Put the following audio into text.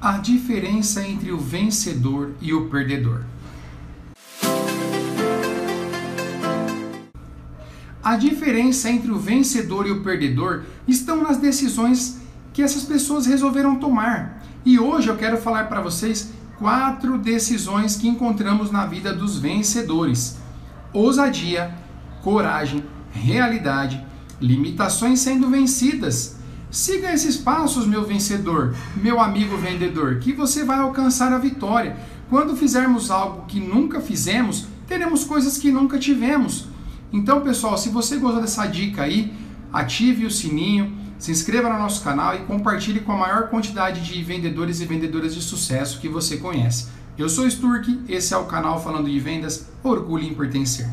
a diferença entre o vencedor e o perdedor. A diferença entre o vencedor e o perdedor estão nas decisões que essas pessoas resolveram tomar. E hoje eu quero falar para vocês quatro decisões que encontramos na vida dos vencedores: ousadia, coragem, realidade, limitações sendo vencidas. Siga esses passos, meu vencedor, meu amigo vendedor, que você vai alcançar a vitória. Quando fizermos algo que nunca fizemos, teremos coisas que nunca tivemos. Então, pessoal, se você gostou dessa dica aí, ative o sininho, se inscreva no nosso canal e compartilhe com a maior quantidade de vendedores e vendedoras de sucesso que você conhece. Eu sou Sturk, esse é o canal falando de vendas, orgulho em pertencer.